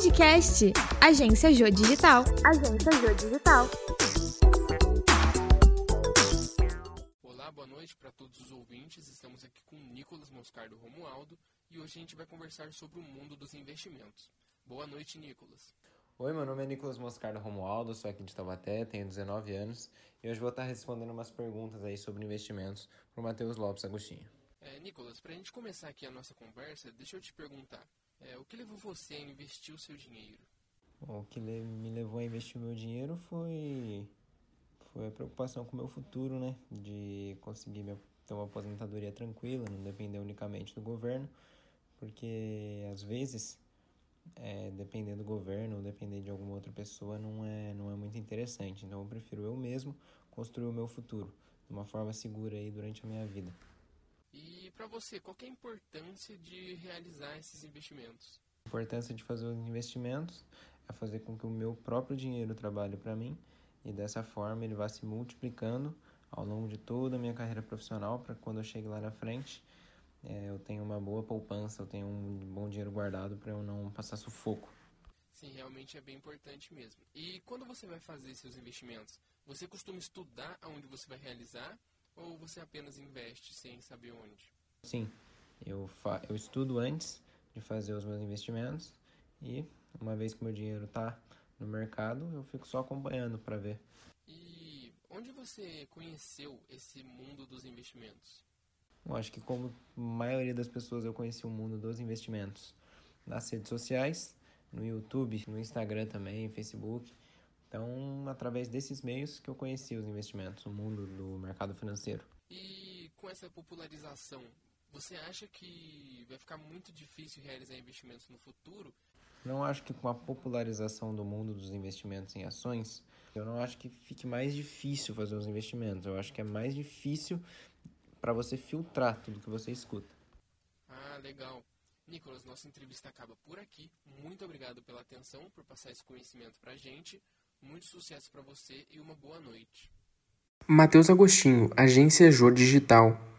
Podcast Agência Jô Digital. Agência Jô Digital. Olá, boa noite para todos os ouvintes. Estamos aqui com Nicolas Moscardo Romualdo e hoje a gente vai conversar sobre o mundo dos investimentos. Boa noite, Nicolas. Oi, meu nome é Nicolas Moscardo Romualdo, sou aqui de Taubaté, tenho 19 anos e hoje vou estar respondendo umas perguntas aí sobre investimentos para o Matheus Lopes Agostinho. É, Nicolas, para a gente começar aqui a nossa conversa, deixa eu te perguntar, é, o que levou você a investir o seu dinheiro? O que me levou a investir o meu dinheiro foi, foi a preocupação com o meu futuro, né? De conseguir ter uma aposentadoria tranquila, não depender unicamente do governo, porque às vezes é, depender do governo ou depender de alguma outra pessoa não é, não é muito interessante. Então eu prefiro eu mesmo construir o meu futuro de uma forma segura aí durante a minha vida. E para você, qual é a importância de realizar esses investimentos? A importância de fazer os investimentos é fazer com que o meu próprio dinheiro trabalhe para mim e dessa forma ele vá se multiplicando ao longo de toda a minha carreira profissional para quando eu chegue lá na frente é, eu tenho uma boa poupança, eu tenho um bom dinheiro guardado para eu não passar sufoco. Sim, realmente é bem importante mesmo. E quando você vai fazer seus investimentos, você costuma estudar aonde você vai realizar ou você apenas investe sem saber onde? Sim, eu, fa eu estudo antes de fazer os meus investimentos e uma vez que meu dinheiro está no mercado, eu fico só acompanhando para ver. E onde você conheceu esse mundo dos investimentos? Eu acho que como a maioria das pessoas eu conheci o mundo dos investimentos nas redes sociais, no YouTube, no Instagram também, Facebook. Então, através desses meios que eu conheci os investimentos, o mundo do mercado financeiro. E com essa popularização, você acha que vai ficar muito difícil realizar investimentos no futuro? Não acho que com a popularização do mundo dos investimentos em ações, eu não acho que fique mais difícil fazer os investimentos. Eu acho que é mais difícil para você filtrar tudo que você escuta. Ah, legal. Nicolas, nossa entrevista acaba por aqui. Muito obrigado pela atenção, por passar esse conhecimento para a gente. Muito sucesso para você e uma boa noite. Matheus Agostinho, Agência Jô Digital.